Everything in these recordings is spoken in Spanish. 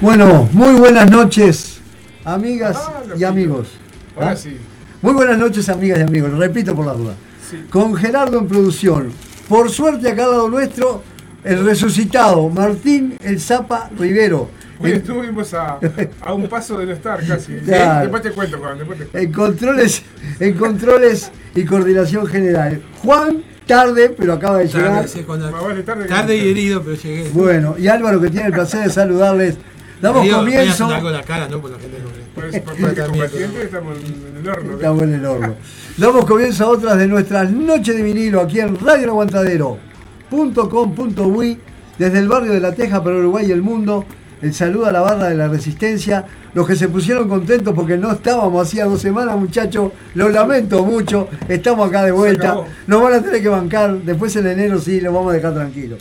Bueno, muy buenas noches, amigas ah, y amigos. Ahora ¿Ah? sí. Muy buenas noches, amigas y amigos. Repito por la duda. Con Gerardo en producción. Por suerte, acá al lado nuestro, el resucitado Martín El Zapa Rivero. Hoy estuvimos a, un paso de no estar casi. Después te cuento, Juan. Después te En, controles, en controles y coordinación general. Juan tarde, pero acaba de llegar. tarde, tarde y herido, pero llegué. Bueno, y Álvaro que tiene el placer de saludarles Damos comienzo. estamos en el horno. Estamos en el horno. Damos comienzo a otras de nuestras noches de vinilo aquí en Radio Aguantadero.com.uy desde el barrio de La Teja para Uruguay y el mundo. El saludo a la barra de la resistencia. Los que se pusieron contentos porque no estábamos hacía dos semanas, muchachos. Lo lamento mucho. Estamos acá de vuelta. Nos van a tener que bancar. Después en enero sí, los vamos a dejar tranquilos.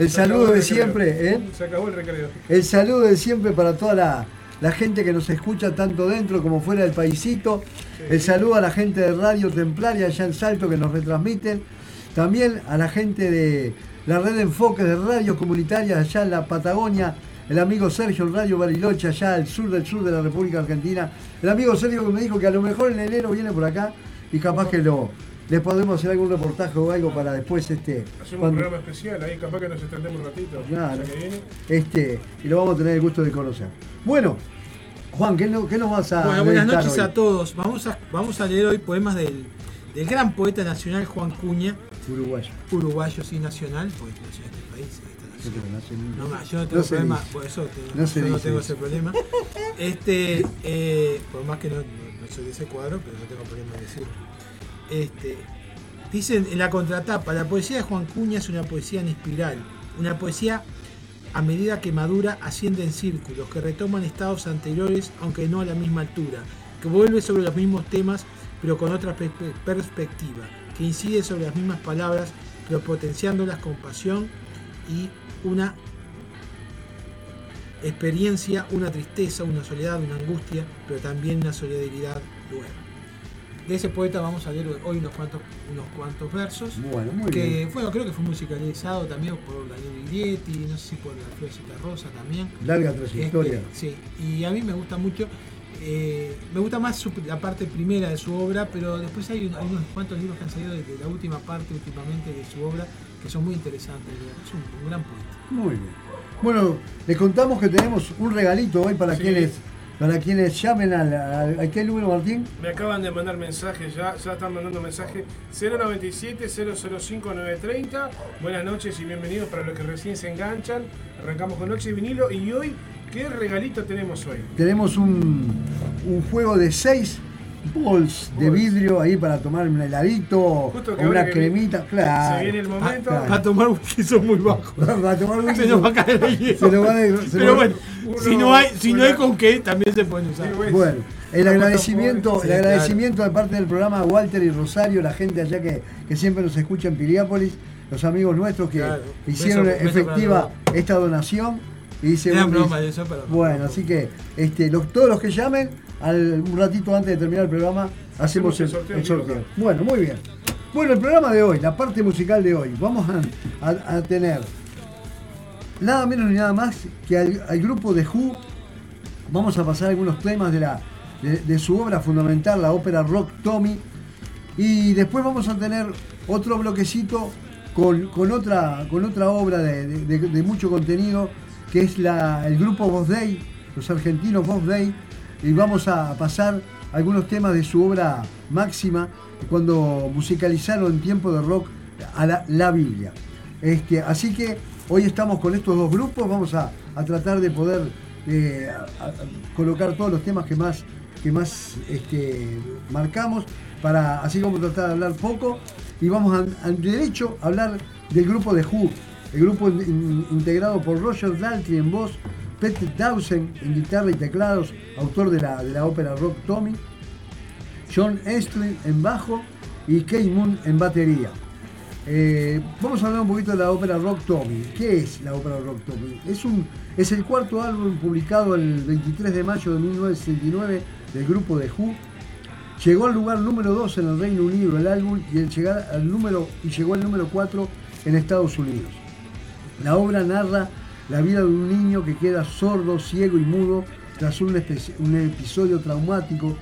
El saludo de siempre, ¿eh? Se acabó el recreo. El saludo de siempre para toda la, la gente que nos escucha tanto dentro como fuera del paisito. El saludo a la gente de Radio Templaria allá en Salto que nos retransmiten. También a la gente de la red de enfoque de radios comunitarias allá en la Patagonia. El amigo Sergio en Radio Bariloche, allá al sur del sur de la República Argentina. El amigo Sergio que me dijo que a lo mejor en enero viene por acá y capaz que lo, le podemos hacer algún reportaje o algo para después este. Hacemos un programa especial, ahí capaz que nos extendemos un ratito. Claro. Este, y lo vamos a tener el gusto de conocer. Bueno, Juan, ¿qué, no, qué nos vas a Bueno, buenas noches a todos. Vamos a, vamos a leer hoy poemas del, del gran poeta nacional Juan Cuña. Uruguayo. Uruguayo, sí, nacional, poeta nacional de este país. No, no, yo no tengo problema, por eso no yo no tengo ese problema. Este, eh, por más que no, no, soy de ese cuadro, pero no tengo problema en decirlo. Este, dicen en la contratapa, la poesía de Juan Cuña es una poesía en espiral, una poesía a medida que madura asciende en círculos, que retoman estados anteriores aunque no a la misma altura, que vuelve sobre los mismos temas pero con otra perspectiva, que incide sobre las mismas palabras pero potenciándolas con pasión y una experiencia, una tristeza, una soledad, una angustia, pero también una solidaridad nueva. De ese poeta vamos a leer hoy unos cuantos, unos cuantos versos. Bueno, muy que, bien. Bueno, creo que fue musicalizado también por Daniel Iglietti, no sé si por la Florecita Rosa también. Larga trayectoria. Este, sí, y a mí me gusta mucho. Eh, me gusta más la parte primera de su obra, pero después hay, unos cuantos libros que han salido de, la última parte últimamente de su obra que son muy interesantes. Es un, gran poeta. Muy bien. Bueno, les contamos que tenemos un regalito hoy para quienes para quienes llamen a, qué número, Martín. Me acaban de mandar mensajes, ya, ya están mandando mensajes 097-005-930. Buenas noches y bienvenidos para los que recién se enganchan. Arrancamos con Noche y Vinilo y hoy, ¿qué regalito tenemos hoy? Tenemos un, un juego de seis bols de vidrio ahí para tomar un heladito o una cremita, claro. Se viene el momento. Para a tomar whisky son muy tomar se nos va a caer el hielo. Se nos va a, se Pero bueno, si no hay, si no hay con qué, también se pueden usar. Bueno, el agradecimiento, el agradecimiento de parte del programa Walter y Rosario, la gente allá que, que siempre nos escucha en Piriápolis, los amigos nuestros que hicieron efectiva esta donación. Y dice, broma de eso, pero bueno, así que este, los, todos los que llamen, un ratito antes de terminar el programa, hacemos el, sorteo. Bueno, muy bien. Bueno, el programa de hoy, la parte musical de hoy, vamos a, tener nada menos ni nada más que al, grupo de Who. Vamos a pasar algunos temas de, la, de, su obra fundamental, la ópera Rock Tommy. Y después vamos a tener otro bloquecito con, otra, con otra obra de, mucho contenido, que es el grupo Voz Day, los argentinos Voz Day y vamos a pasar algunos temas de su obra máxima cuando musicalizaron en tiempo de rock a la, Biblia. Este, así que hoy estamos con estos dos grupos, vamos a, tratar de poder eh, colocar todos los temas que más, que más este, marcamos, para, así vamos a tratar de hablar poco y vamos al derecho a hablar del grupo de Who, el grupo integrado por Roger Daltrey en voz, Peter Dawson en guitarra y teclados, autor de la, de la ópera rock Tommy, John Estrin en bajo y Kate Moon en batería. Eh, vamos a hablar un poquito de la ópera Rock Tommy. ¿Qué es la ópera Rock Tommy? Es, un, es el cuarto álbum publicado el 23 de mayo de 1969 del grupo de Who. Llegó al lugar número 2 en el Reino Unido el álbum y, el al número, y llegó al número 4 en Estados Unidos. La obra narra la vida de un niño que queda sordo, ciego y mudo tras un, episodio traumático,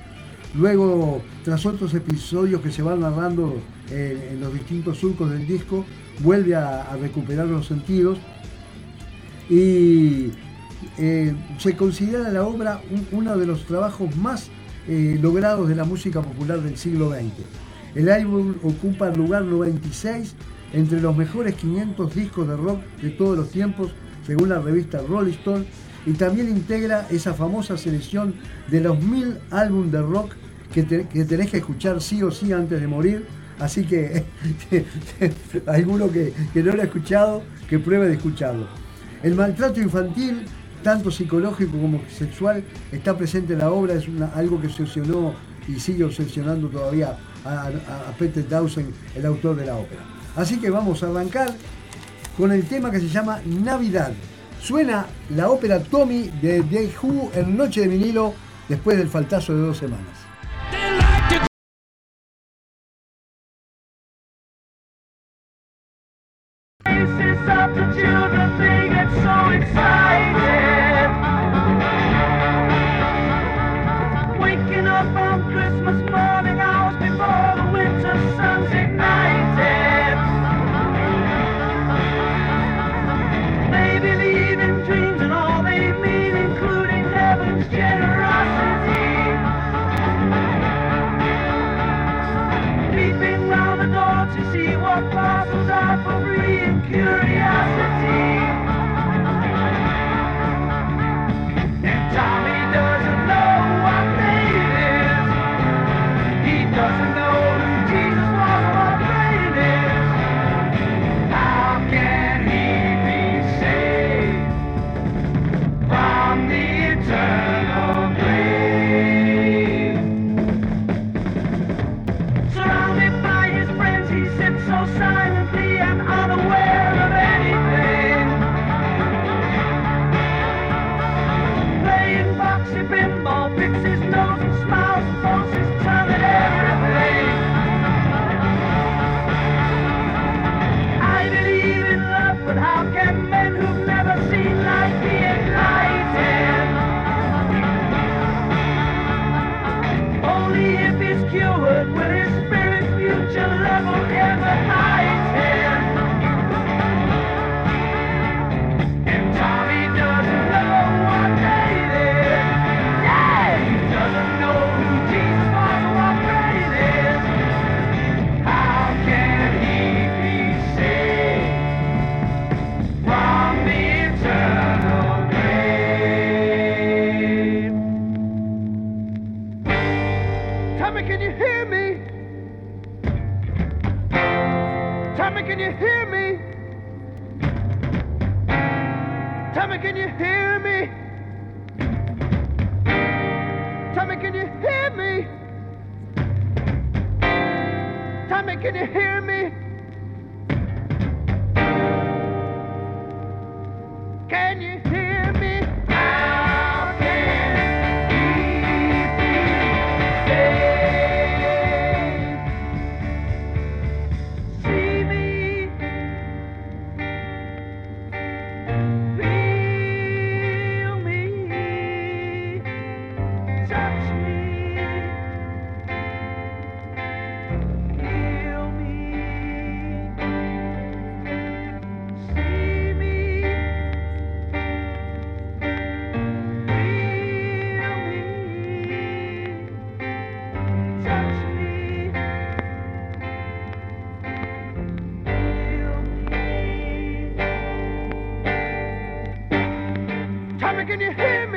luego tras otros episodios que se van narrando en los distintos surcos del disco, vuelve a, recuperar los sentidos y eh, se considera la obra uno de los trabajos más eh, logrados de la música popular del siglo XX. El álbum ocupa el lugar 96 entre los mejores 500 discos de rock de todos los tiempos según la revista Rolling Stone, y también integra esa famosa selección de los mil álbumes de rock que, tenés que escuchar sí o sí antes de morir. Así que alguno que, que no lo ha escuchado, que pruebe de escucharlo. El maltrato infantil, tanto psicológico como sexual, está presente en la obra, es algo que obsesionó y sigue obsesionando todavía a, a Peter Dawson, el autor de la ópera. Así que vamos a arrancar con el tema que se llama Navidad. Suena la ópera Tommy de The Who en Noche de vinilo después del faltazo de dos semanas. Can you hear me? can you hear me?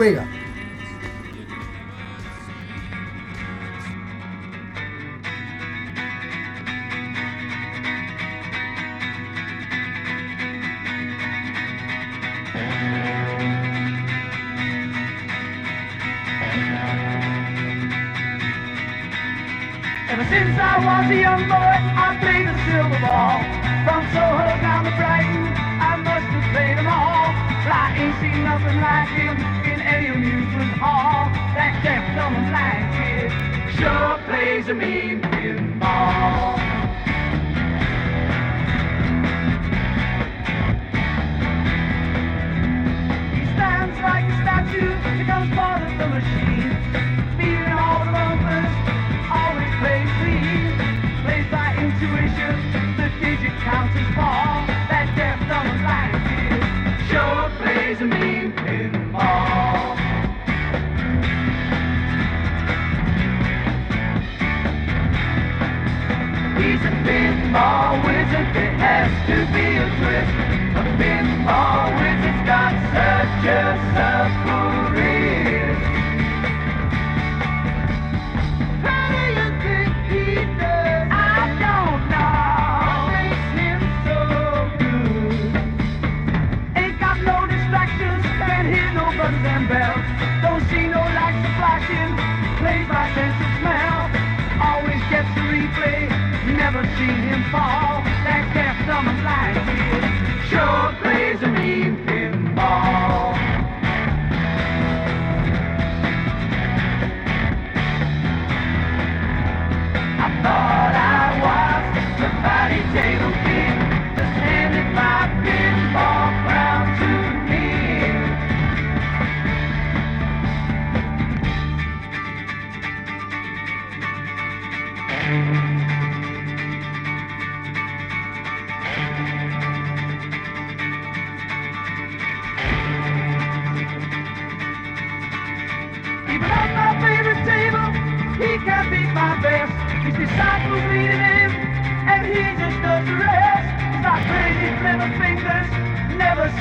Juega.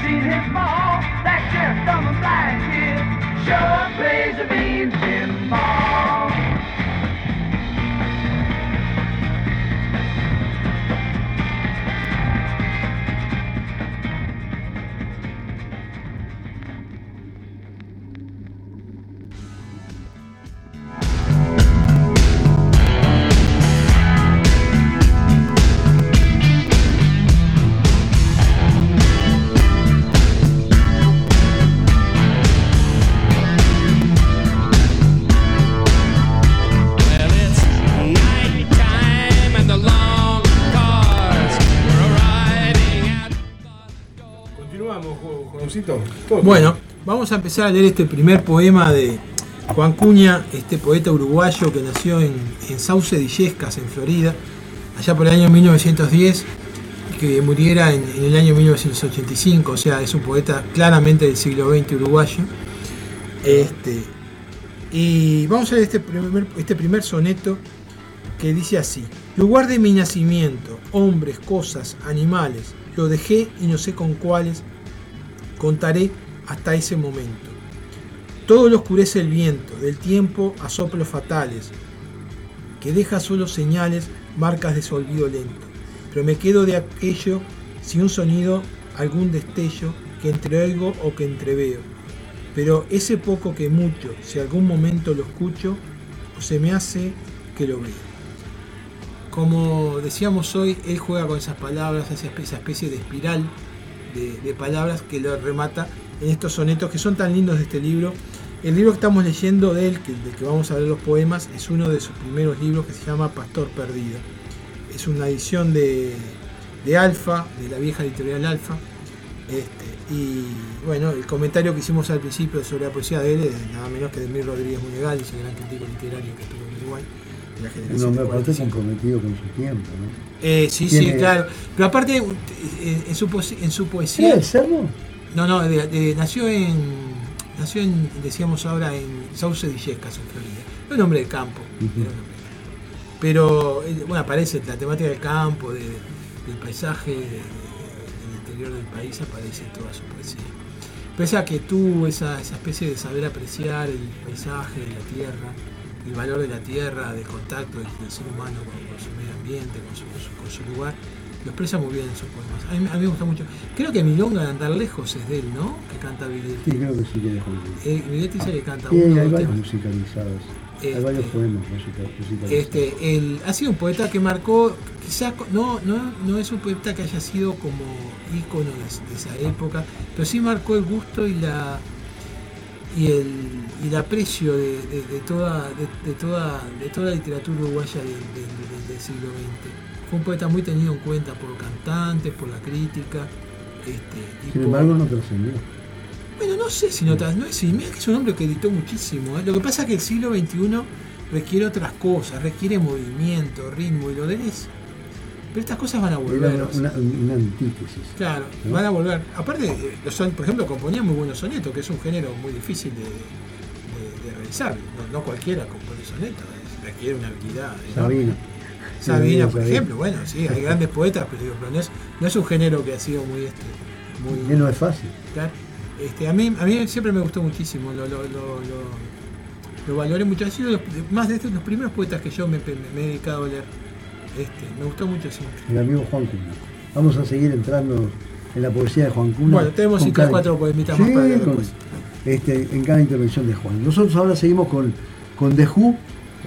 Seen him fall. That dumb, and blind kid sure plays a mean pinball. Bueno, vamos a empezar a leer este primer poema de Juan Cuña, este poeta uruguayo que nació en, Sauce de Illescas, en Florida, allá por el año 1910, y que muriera en, el año 1985, o sea, es un poeta claramente del siglo XX uruguayo. Este, y vamos a leer este primer, este primer soneto que dice así, lugar de mi nacimiento, hombres, cosas, animales, lo dejé y no sé con cuáles, contaré hasta ese momento. Todo lo oscurece el viento, del tiempo a soplos fatales, que deja solo señales, marcas de su olvido lento. Pero me quedo de aquello si un sonido, algún destello, que entreoigo o que entreveo. Pero ese poco que mucho, si algún momento lo escucho, o se me hace que lo veo. Como decíamos hoy, él juega con esas palabras, esa especie de espiral de, palabras que lo remata en estos sonetos que son tan lindos de este libro. El libro que estamos leyendo de él, del que vamos a ver los poemas, es uno de sus primeros libros que se llama Pastor Perdido. Es una edición de, Alfa, de la vieja editorial Alfa. Este, y bueno, el comentario que hicimos al principio sobre la poesía de él nada menos que de Mir Rodríguez Munegal, ese gran crítico literario que estuvo en Uruguay. Un hombre aparte comprometido con su tiempo, ¿no? Eh, sí, sí, claro. Pero aparte, eh, en, su, en su poesía. ¿Es No, no, nació en. Nació en, decíamos ahora, en Sauce de Illescas, en Florida. Es un hombre del campo. Pero, eh, bueno, aparece la temática del campo, del paisaje, del interior del país aparece toda su poesía. Pese a que tuvo esa, especie de saber apreciar el paisaje, la tierra, el valor de la tierra, de contacto del, ser humano con, su medio ambiente, con su, lugar, lo expresa muy bien en sus poemas. A mí, me gusta mucho. Creo que Milonga de andar lejos es de él, ¿no? Que canta Videtti. Sí, creo que sí que es eh, Videtti dice que canta sí, uno, hay varios musicalizados. hay este, varios poemas musicalizados. Este, él ha sido un poeta que marcó, quizás no, no, no es un poeta que haya sido como ícono de, esa época, pero sí marcó el gusto y la y el, y el aprecio de, toda, de, toda, de toda la literatura uruguaya del, siglo XX. Fue un poeta muy tenido en cuenta por cantantes, por la crítica. Este, Sin embargo, no trascendió. Bueno, no sé si no trascendió. No, sí, mira que es un hombre que editó muchísimo. ¿eh? Lo que pasa es que el siglo XXI requiere otras cosas, requiere movimiento, ritmo, y lo de es pero estas cosas van a volver. Una, una, antítesis. Claro, van a volver. Aparte, eh, son, por ejemplo, componía muy buenos sonetos, que es un género muy difícil de, realizar. No, cualquiera compone sonetos, requiere una habilidad. Sabina. Sabina, por ejemplo, bueno, sí, hay grandes poetas, pero, no, es, no es un género que ha sido muy... Este, muy no es fácil. Este, a, mí, a mí siempre me gustó muchísimo, lo, lo, lo, lo valoré mucho. Ha sido más de estos, los primeros poetas que yo me he dedicado a leer. Este, me gustó mucho siempre. El amigo Juan Cuna. Vamos a seguir entrando en la poesía de Juan Cuna. Bueno, tenemos 5 cuatro poemitas más para este, en cada intervención de Juan. Nosotros ahora seguimos con, con The Who.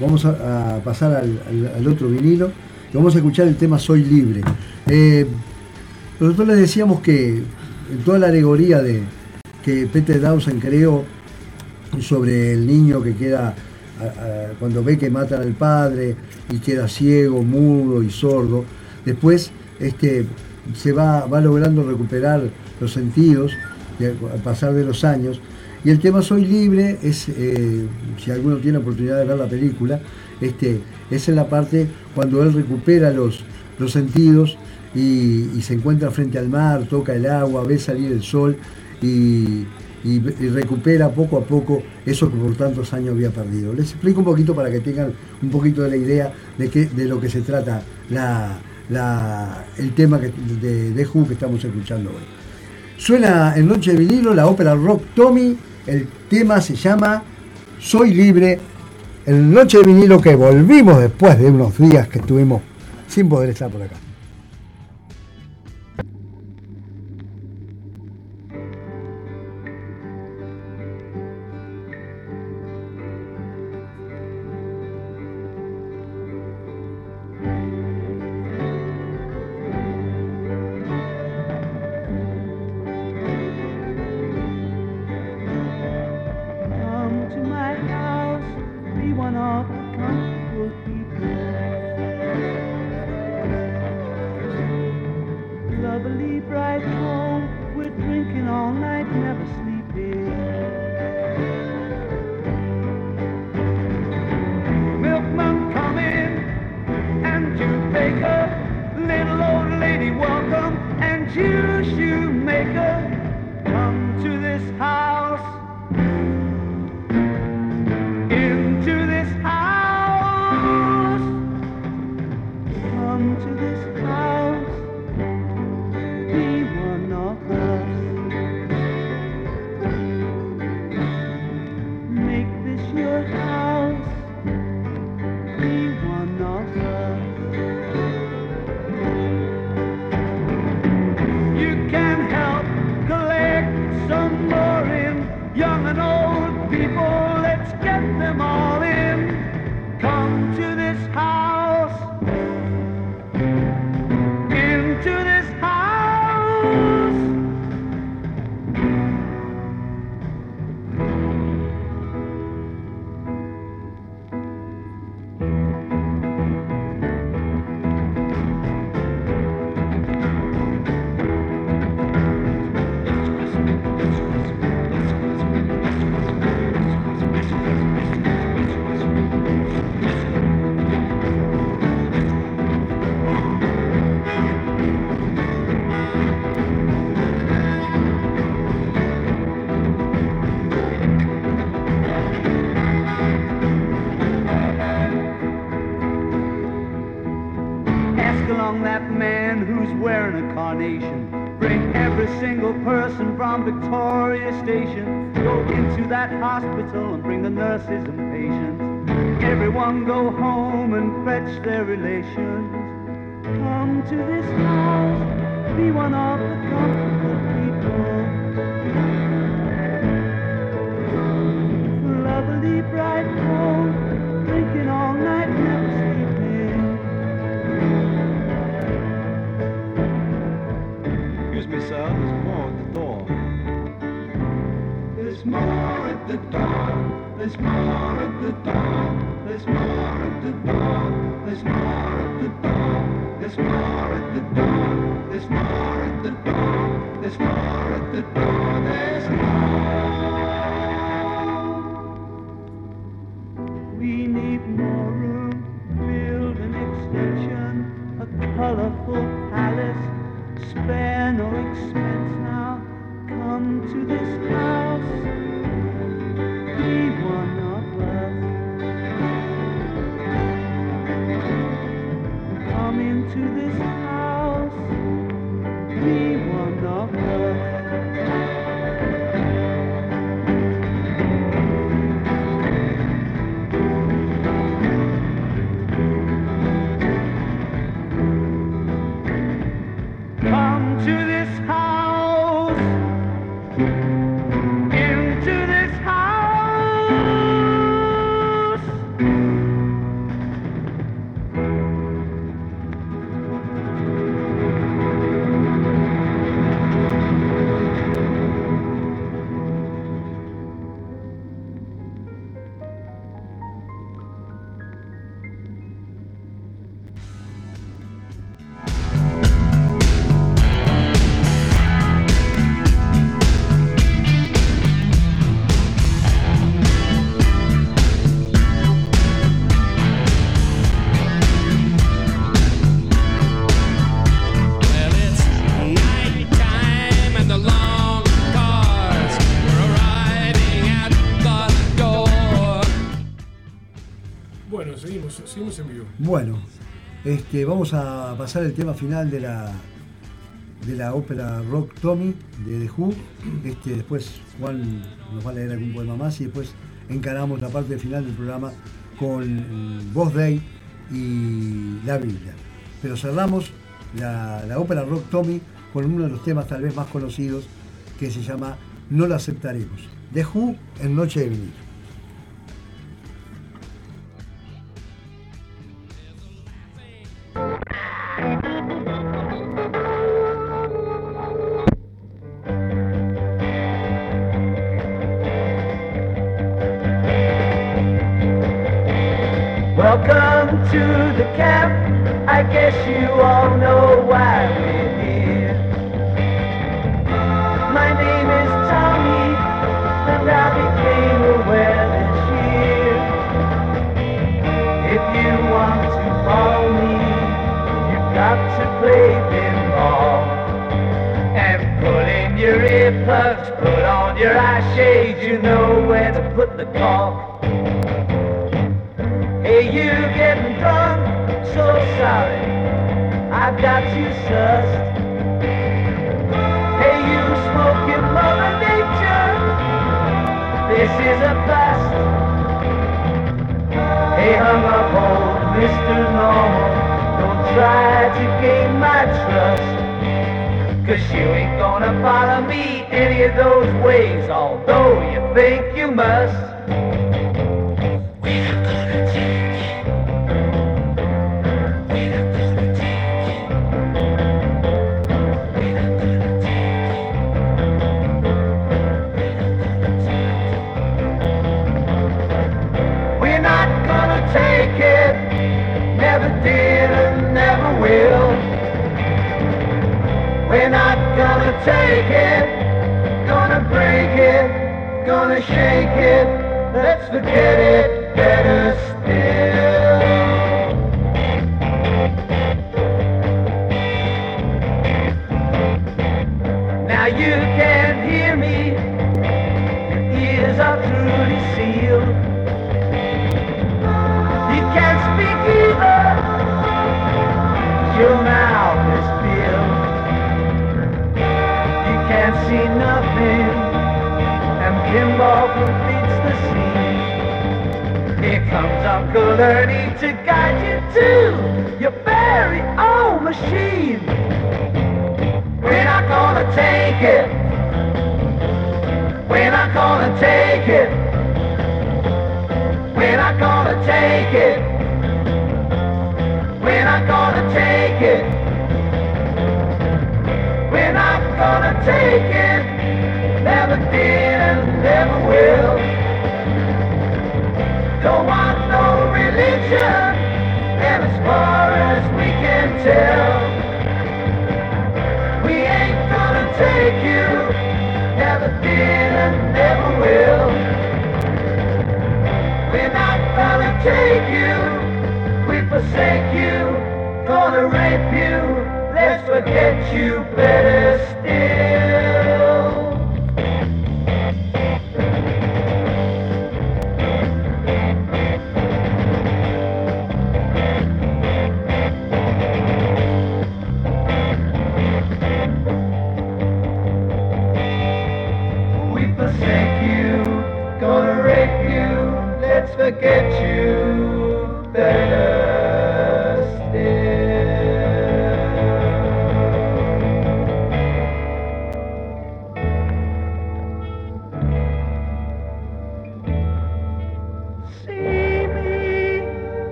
Vamos a, pasar al, otro vinilo y vamos a escuchar el tema Soy Libre. Eh, nosotros les decíamos que toda la alegoría de que Peter Dawson creó sobre el niño que queda cuando ve que matan al padre y queda ciego, mudo y sordo, después este, se va, va logrando recuperar los sentidos al pasar de los años. Y el tema Soy Libre es, eh, si alguno tiene oportunidad de ver la película, este, es en la parte cuando él recupera los, los sentidos y, se encuentra frente al mar, toca el agua, ve salir el sol y, y, recupera poco a poco eso que por tantos años había perdido. Les explico un poquito para que tengan un poquito de la idea de, qué, de lo que se trata el tema de, de Who que estamos escuchando hoy. Suena en Noche de Vinilo la ópera rock Tommy, el tema se llama Soy Libre, el Noche de Vinilo que volvimos después de unos días que estuvimos sin poder estar por acá. That's their relation. Vamos a pasar el tema final de la, de la ópera Rock Tommy de The Who. Este, después Juan nos va a leer algún poema más y después encaramos la parte final del programa con Voz Day y la Biblia. Pero cerramos la, ópera Rock Tommy con uno de los temas tal vez más conocidos que se llama No lo aceptaremos. The Who en Noche de Vinil. your eye shade, you know where to put the cork. Hey, you getting drunk? So sorry, I got you sussed. Hey, you smoking mother nature? This is a those ways, although you think you must. gonna shake it. Let's forget it. Better Uncle Ernie to guide you to your very own machine. We're not gonna take it. We're not gonna take it. We're not gonna take it. We're not gonna take it. We're not gonna take it. Never did and never will. Don't want religion. And as far as we can tell, we ain't gonna take you. Never did and never will. We're not gonna take you. We forsake you. Gonna rape you. Let's forget you better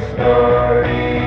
story.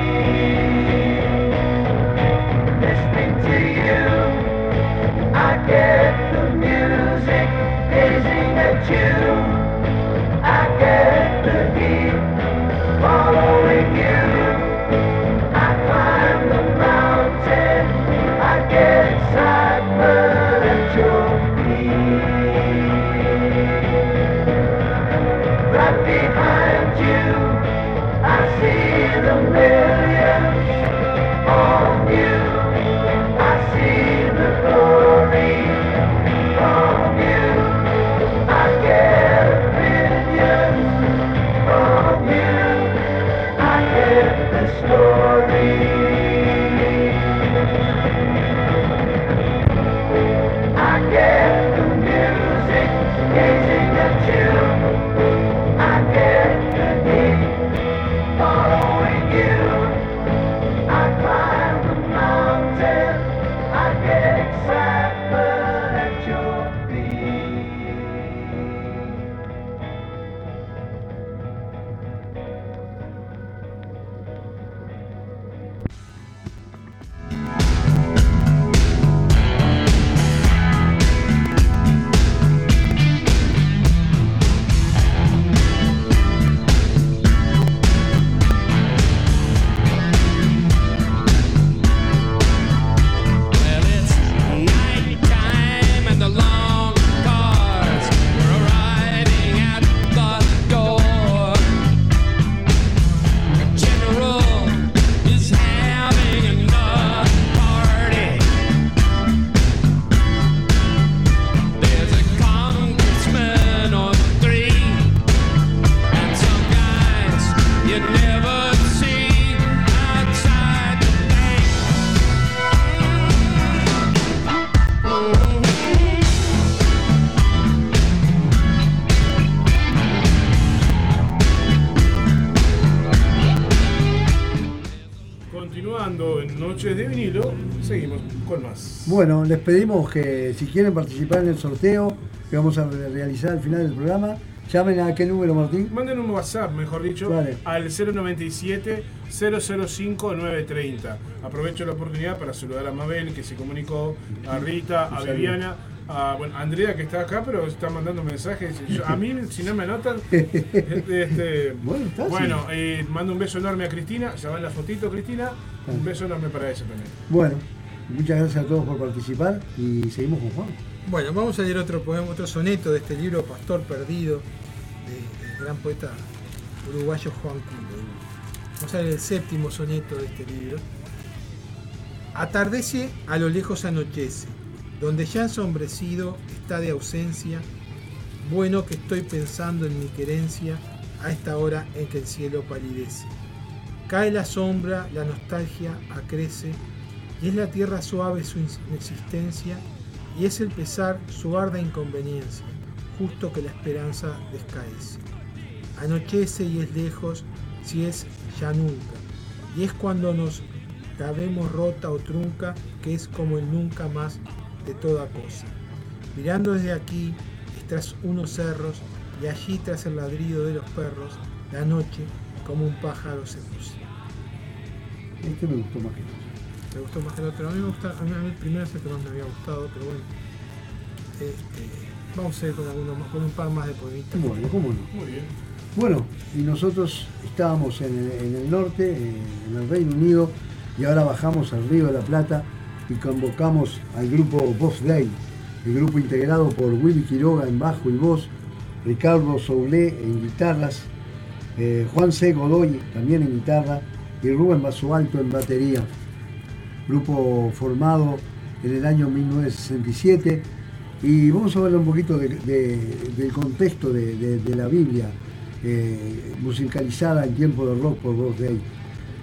Bueno, les pedimos que si quieren participar en el sorteo que vamos a realizar al final del programa, llamen a qué número, Martín. Manden un WhatsApp, mejor dicho, al 097 005 930. Aprovecho la oportunidad para saludar a Mabel, que se comunicó, a Rita, a Viviana a bueno, Andrea que está acá, pero está mandando mensajes. a mí, si no me anotan, este, bueno, eh, mando un beso enorme a Cristina. Ya va la fotito, Cristina. Un beso enorme para ella también. Bueno, muchas gracias a todos por participar y seguimos con Juan. Bueno, vamos a leer otro poema, otro soneto de este libro, Pastor Perdido, del gran poeta uruguayo Juan Cundo. Vamos a leer el séptimo soneto de este libro. Atardece, a lo lejos anochece donde ya ensombrecido está de ausencia, bueno que estoy pensando en mi querencia a esta hora en que el cielo palidece. Cae la sombra, la nostalgia acrece, y es la tierra suave su existencia, y es el pesar su arda inconveniencia, justo que la esperanza descaece. Anochece y es lejos, si es ya nunca, y es cuando nos cabemos rota o trunca, que es como el nunca más de toda cosa. Mirando desde aquí, tras unos cerros, y allí tras el ladrido de los perros, la noche como un pájaro se puso. Este me gustó más que Me gustó más que el otro. A mí, me gusta, a mí, el primero es el que más me había gustado, pero bueno. Este, vamos a ir con, con un par más de poemitas. Bueno, ¿cómo no? Muy bien. Bueno, y nosotros estábamos en el, en el norte, en el Reino Unido, y ahora bajamos al Río de la Plata y convocamos al grupo Boss Day, el grupo integrado por Willy Quiroga en bajo y voz, Ricardo Soulé en guitarras, eh, Juan C. Godoy también en guitarra y Rubén Basualto en batería. Grupo formado en el año 1967 y vamos a hablar un poquito del contexto de, la Biblia eh, musicalizada en tiempo de rock por Boss Day.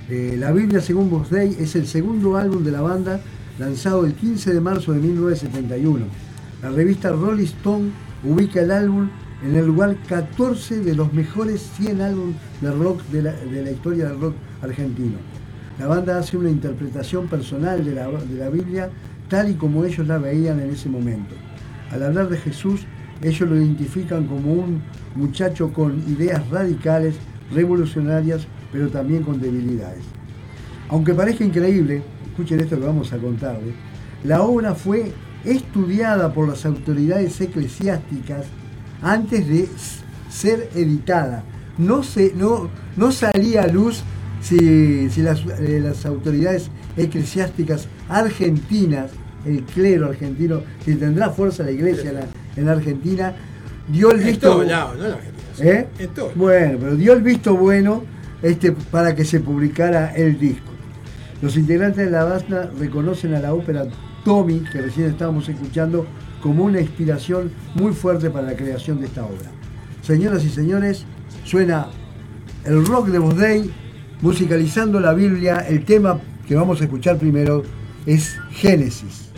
Eh, la Biblia según Boss Day es el segundo álbum de la banda lanzado el 15 de marzo de 1971. La revista Rolling Stone ubica el álbum en el lugar 14 de los mejores 100 álbumes de rock de la, historia del rock argentino. La banda hace una interpretación personal de la, de la Biblia tal y como ellos la veían en ese momento. Al hablar de Jesús, ellos lo identifican como un muchacho con ideas radicales, revolucionarias, pero también con debilidades. Aunque parezca increíble, escuchen esto que vamos a contarles, la obra fue estudiada por las autoridades eclesiásticas antes de ser editada. No, se, no, no salía a luz si, eh, las, autoridades eclesiásticas argentinas, el clero argentino, si tendrá fuerza la iglesia en la, Argentina, dio el visto. ¿Eh? Bueno, pero dio el visto bueno este, para que se publicara el disco. Los integrantes de la banda reconocen a la ópera Tommy, que recién estábamos escuchando, como una inspiración muy fuerte para la creación de esta obra. Señoras y señores, suena el rock de Bosday, musicalizando la Biblia. El tema que vamos a escuchar primero es Génesis.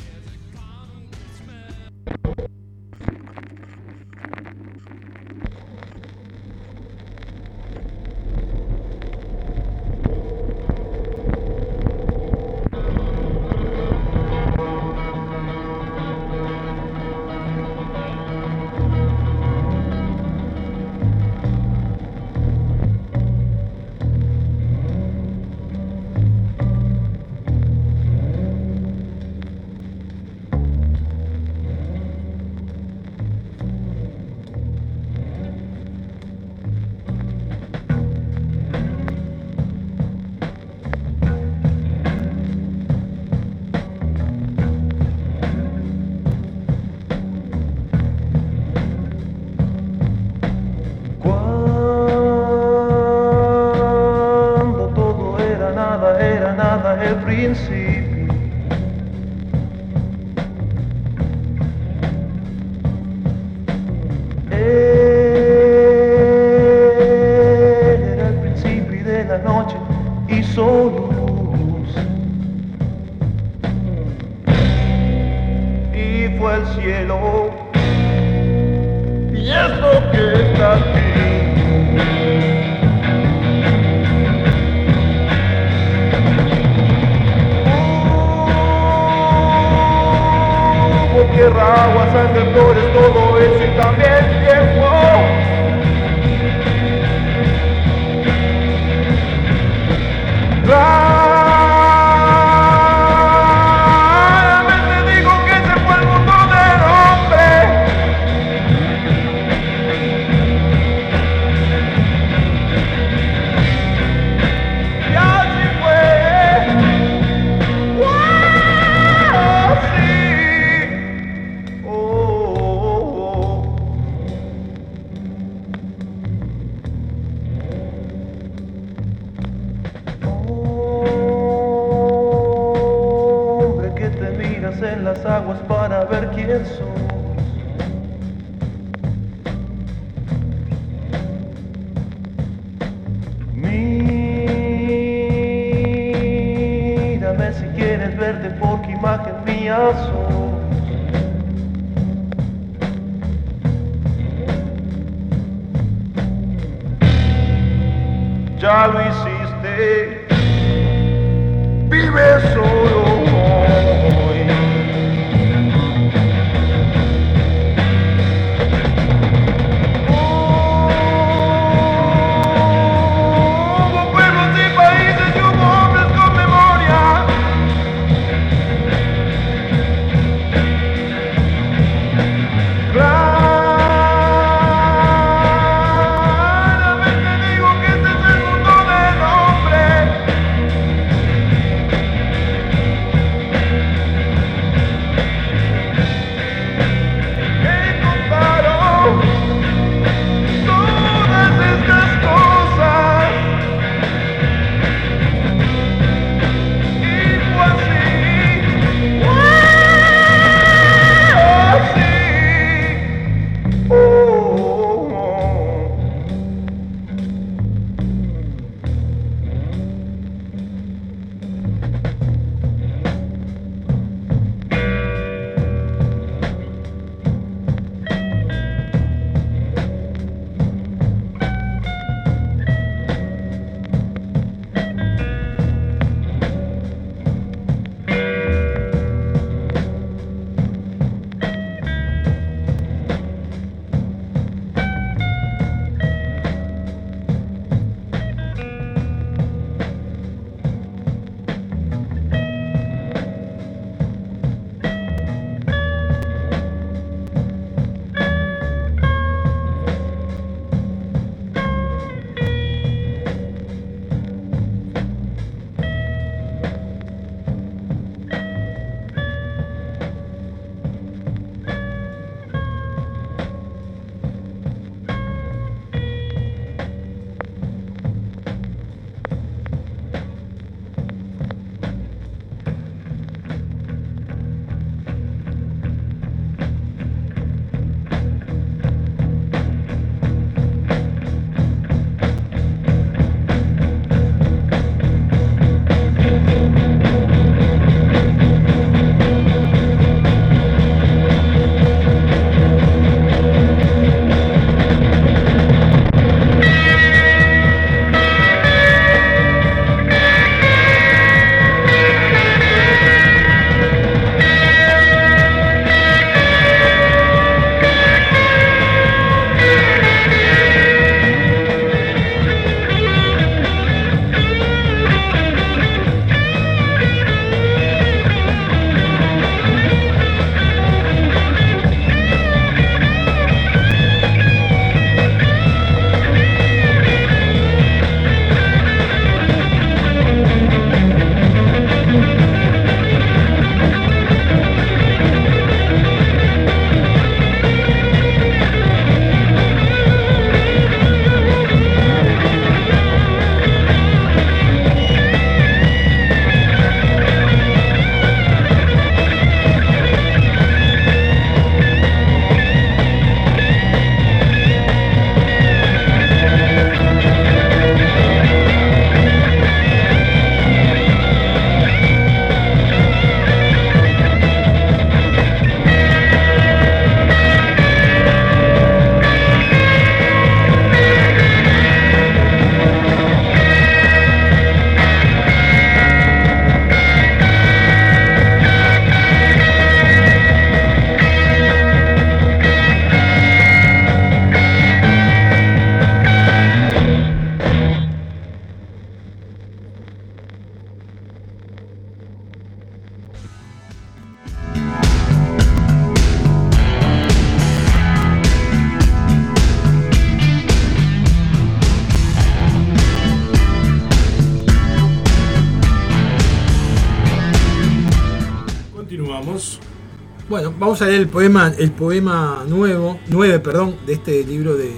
Vamos a leer el poema, el poema nuevo, nueve, perdón, de este libro de,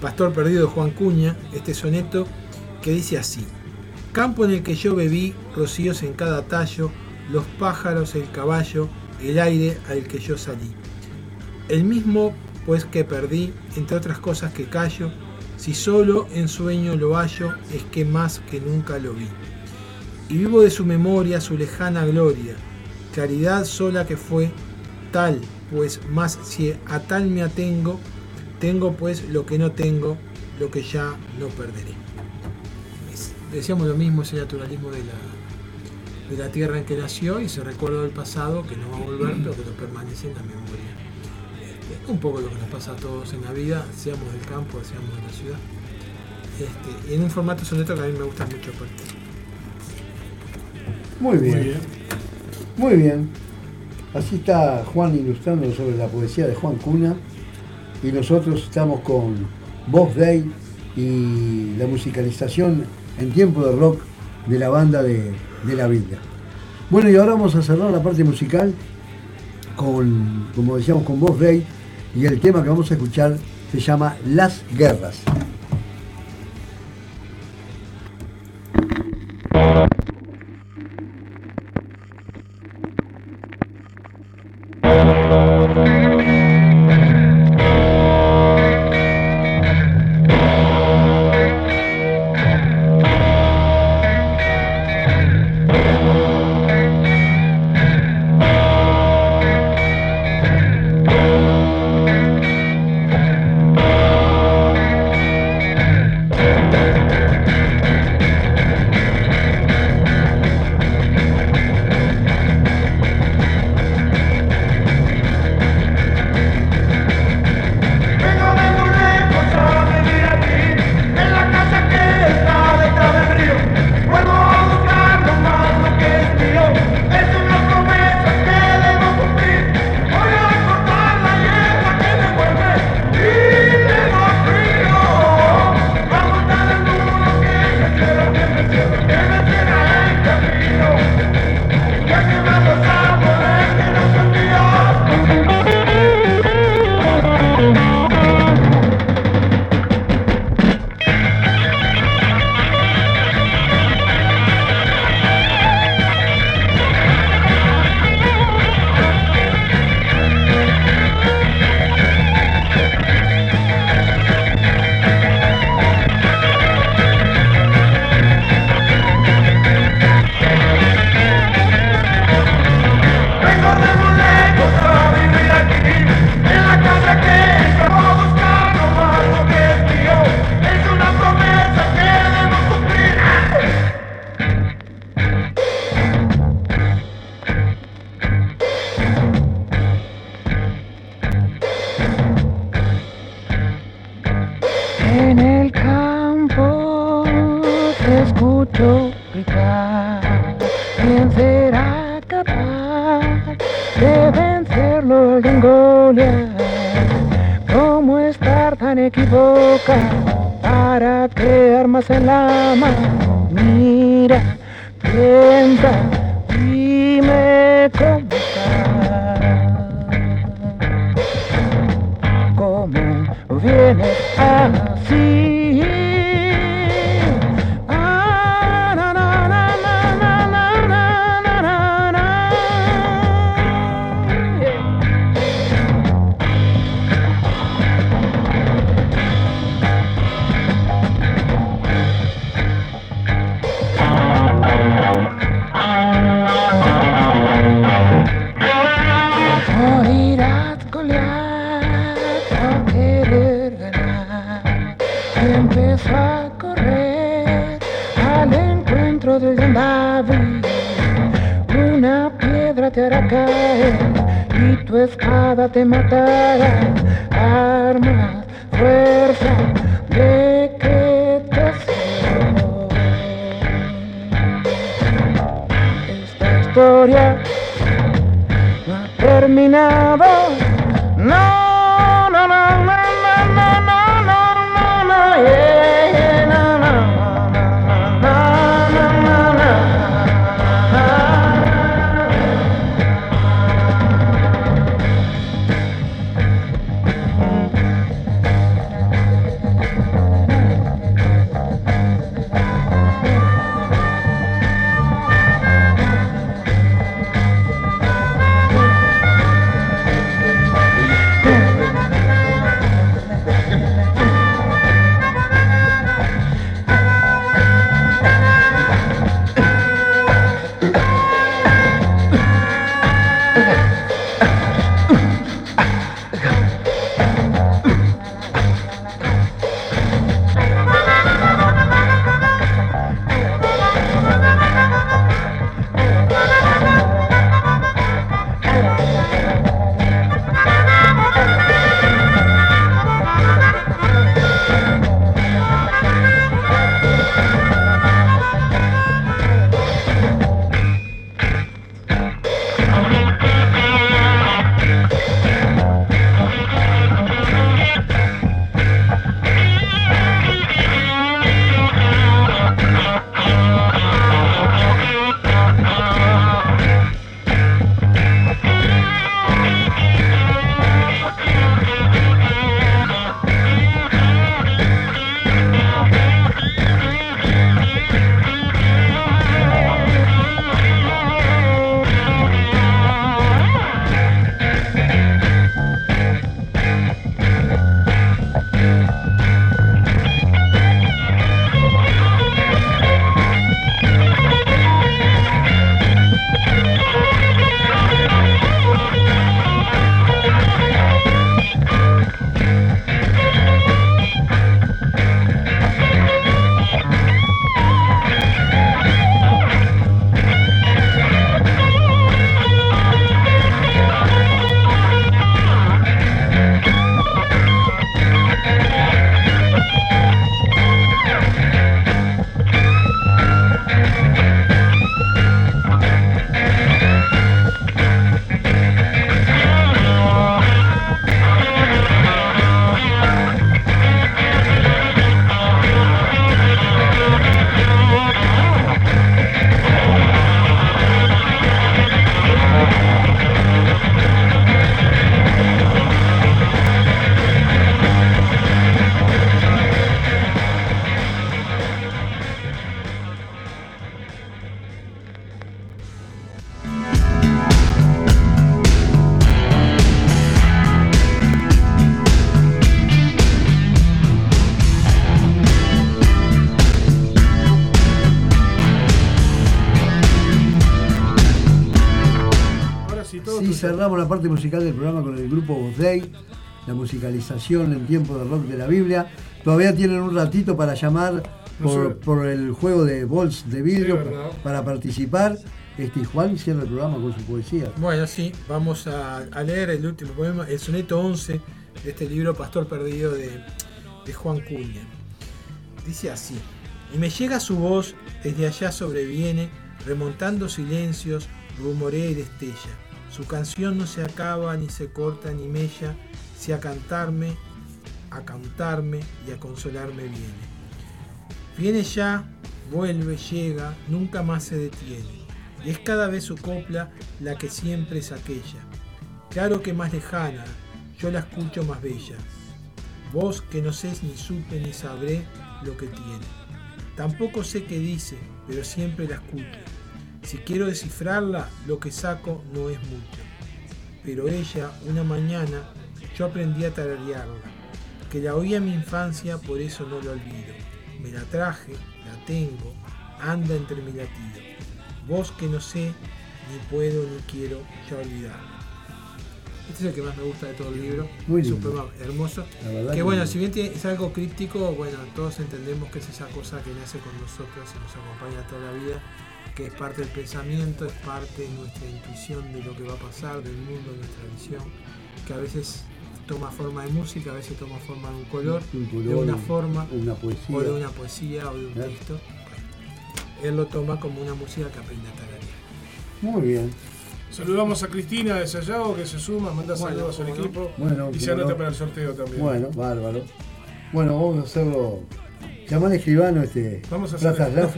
Pastor Perdido Juan Cuña, este soneto que dice así. Campo en el que yo bebí, rocíos en cada tallo, los pájaros, el caballo, el aire al que yo salí. El mismo pues que perdí, entre otras cosas que callo, si solo en sueño lo hallo, es que más que nunca lo vi. Y vivo de su memoria, su lejana gloria, claridad sola que fue, tal, pues más si a tal me atengo, tengo pues lo que no tengo, lo que ya no perderé. decíamos lo mismo, ese naturalismo de la, de la tierra en que nació y se recuerda del pasado que no va a volver, pero que lo permanece en la memoria. Este, un poco lo que nos pasa a todos en la vida, seamos del campo, seamos de la ciudad. Este, y en un formato soneto que a mí me gusta mucho aparte. Muy bien. Muy bien. Muy bien. Así está Juan ilustrando sobre la poesía de Juan Cuna. Y nosotros estamos con Bob Day y la musicalización en tiempo de rock de la banda de, la Biblia. Bueno, y ahora vamos a cerrar la parte musical con, como decíamos, con Bob Day. Y el tema que vamos a escuchar se llama Las Guerras. espada te matará. Cerramos la parte musical del programa con el grupo Bosday, la musicalización en tiempo de rock de la Biblia. Todavía tienen un ratito para llamar por, el juego de bols de vidrio para participar. Este, Juan cierra el programa con su poesía. Bueno, sí, vamos a, leer el último poema, el soneto 11 de este libro Pastor Perdido de, de Juan Cuña. Dice así, y me llega su voz, desde allá sobreviene, remontando silencios, rumorea y destella. Su canción no se acaba, ni se corta, ni mella, si a cantarme, a cantarme y a consolarme viene. Viene ya, vuelve, llega, nunca más se detiene. Y es cada vez su copla la que siempre es aquella. Claro que más lejana, yo la escucho más bella. Vos que no sé ni supe ni sabré lo que tiene. Tampoco sé qué dice, pero siempre la escucho. Si quiero descifrarla, lo que saco no es mucho. Pero ella, una mañana, yo aprendí a tararearla, que la oí en mi infancia, por eso no la olvido. Me la traje, la tengo, anda entre mi latido. Vos que no sé, ni puedo ni quiero ya olvidarla. Este es el que más me gusta de todo el libro. Muy es un poema hermoso. Que bueno, si bien es algo crítico, bueno, todos entendemos que es esa cosa que nace con nosotros y nos acompaña toda la vida que es parte del pensamiento, es parte de nuestra intuición de lo que va a pasar, del mundo, de nuestra visión, que a veces toma forma de música, a veces toma forma de un color, de una forma, una poesía. o de una poesía o de un texto. Él lo toma como una música que aprende a tararear. Muy bien. Saludamos a Cristina de Sayago que se suma, manda saludos al equipo y se anota para el sorteo también. Bueno, bárbaro. Bueno, vamos a hacerlo Llamá al escribano este. Vamos a hacer.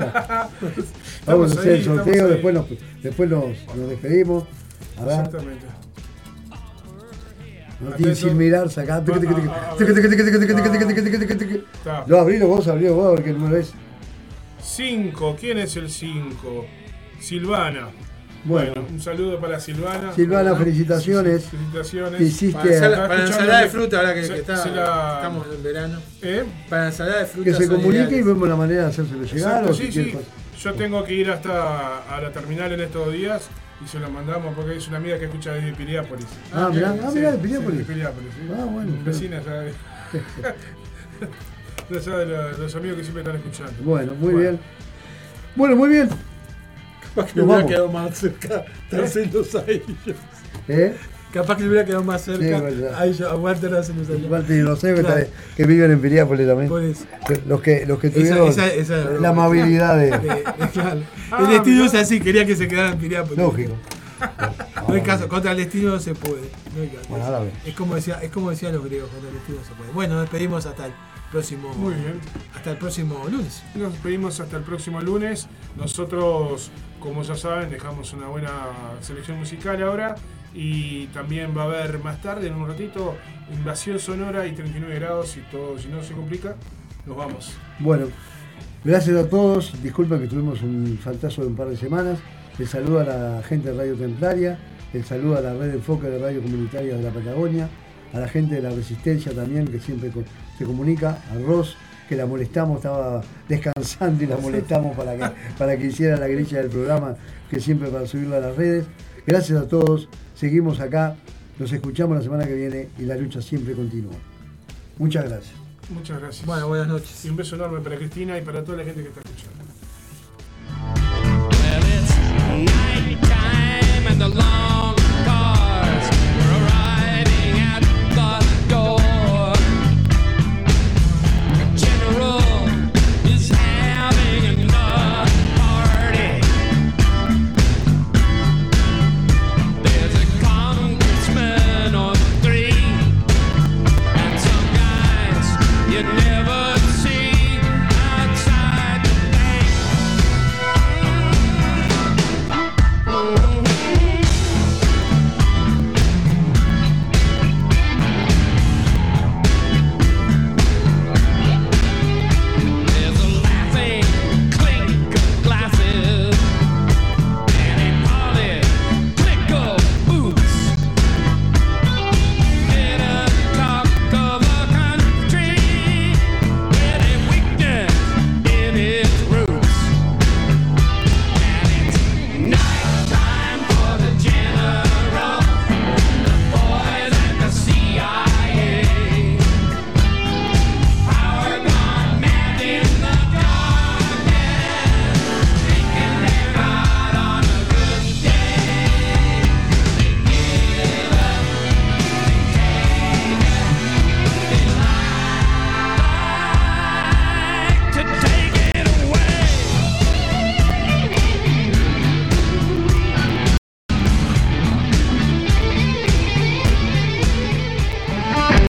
Vamos a hacer el sorteo, después, nos, después nos, nos despedimos. A ver. Exactamente. Martín sin mirar, sacá. Lo abrilo vos, abrilo vos, ver qué número es. 5, ¿quién es el 5? Silvana. Bueno, un saludo para Silvana. Silvana, felicitaciones. Felicitaciones. hiciste para, para ensalada de fruta, ahora que, está, estamos en verano. ¿Eh? Para ensalada de fruta. Que se comunique y vemos la manera de hacérselo llegar. sí, sí. Yo tengo que ir hasta a la terminal en estos días y se lo mandamos porque es una amiga que escucha desde Piriápolis. Ah, mirá, ah, mirá, de Piriápolis. de Piriápolis, sí. Ah, bueno. Vecina ya de, los, los amigos que siempre están escuchando. Bueno, muy bien. Bueno, muy bien. Capaz que le hubiera quedado más cerca a ellos. ¿Eh? Capaz que le hubiera quedado más cerca a ellos, a Walter Arcelos allá. Walter y Roseo que, que viven en Piriápolis también. Por eso. Los que, los que tuvieron esa, esa, esa, la amabilidad de. de, de claro. El destino es así, quería que se quedara en Piriápolis. Lógico. No hay caso, contra el destino no se puede. No hay caso. Bueno, es, como decía, es como decían los griegos, contra el destino no se puede. Bueno, despedimos hasta el próximo. Muy bien. Hasta el próximo lunes. Nos despedimos hasta el próximo lunes. Nosotros como ya saben, dejamos una buena selección musical ahora y también va a haber más tarde, en un ratito, invasión sonora y 39 grados y todo, si no se complica, nos vamos. Bueno, gracias a todos, disculpen que tuvimos un faltazo de un par de semanas, el saludo a la gente de Radio Templaria, el saludo a la red de enfoque de Radio Comunitaria de la Patagonia, a la gente de la Resistencia también que siempre se comunica, a Ross, que la molestamos, estaba descansando y la molestamos para que, para que hiciera la grilla del programa, que siempre para subirlo a las redes. Gracias a todos, seguimos acá, nos escuchamos la semana que viene y la lucha siempre continúa. Muchas gracias. Muchas gracias. Bueno, buenas noches. Y un beso enorme para Cristina y para toda la gente que está escuchando.